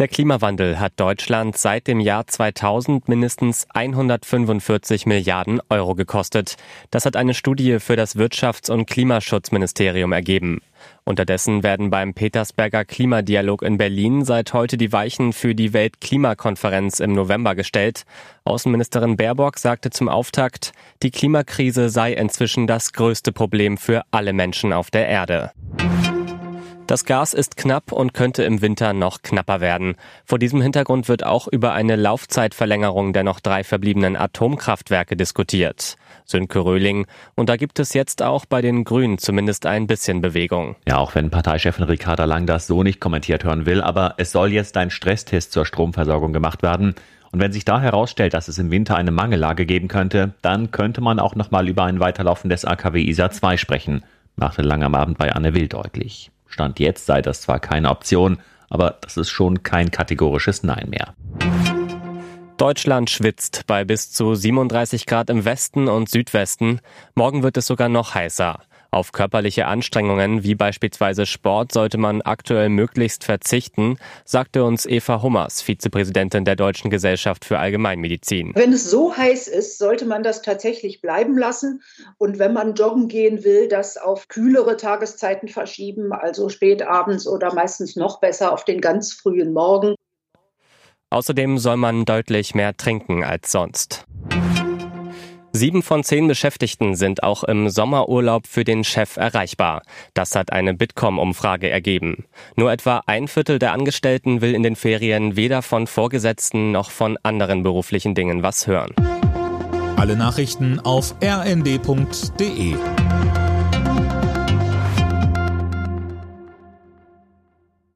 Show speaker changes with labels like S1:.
S1: Der Klimawandel hat Deutschland seit dem Jahr 2000 mindestens 145 Milliarden Euro gekostet. Das hat eine Studie für das Wirtschafts- und Klimaschutzministerium ergeben. Unterdessen werden beim Petersberger Klimadialog in Berlin seit heute die Weichen für die Weltklimakonferenz im November gestellt. Außenministerin Baerbock sagte zum Auftakt, die Klimakrise sei inzwischen das größte Problem für alle Menschen auf der Erde. Das Gas ist knapp und könnte im Winter noch knapper werden. Vor diesem Hintergrund wird auch über eine Laufzeitverlängerung der noch drei verbliebenen Atomkraftwerke diskutiert. Sönke Röhling. Und da gibt es jetzt auch bei den Grünen zumindest ein bisschen Bewegung.
S2: Ja, auch wenn Parteichefin Ricarda Lang das so nicht kommentiert hören will, aber es soll jetzt ein Stresstest zur Stromversorgung gemacht werden. Und wenn sich da herausstellt, dass es im Winter eine Mangellage geben könnte, dann könnte man auch nochmal über ein Weiterlaufen des AKW ISA 2 sprechen, machte Lang am Abend bei Anne Will deutlich. Stand jetzt sei das zwar keine Option, aber das ist schon kein kategorisches Nein mehr.
S1: Deutschland schwitzt bei bis zu 37 Grad im Westen und Südwesten. Morgen wird es sogar noch heißer. Auf körperliche Anstrengungen wie beispielsweise Sport sollte man aktuell möglichst verzichten, sagte uns Eva Hummers, Vizepräsidentin der Deutschen Gesellschaft für Allgemeinmedizin.
S3: Wenn es so heiß ist, sollte man das tatsächlich bleiben lassen. Und wenn man joggen gehen will, das auf kühlere Tageszeiten verschieben, also spät abends oder meistens noch besser auf den ganz frühen Morgen.
S1: Außerdem soll man deutlich mehr trinken als sonst. Sieben von zehn Beschäftigten sind auch im Sommerurlaub für den Chef erreichbar. Das hat eine Bitkom-Umfrage ergeben. Nur etwa ein Viertel der Angestellten will in den Ferien weder von Vorgesetzten noch von anderen beruflichen Dingen was hören.
S4: Alle Nachrichten auf rnd.de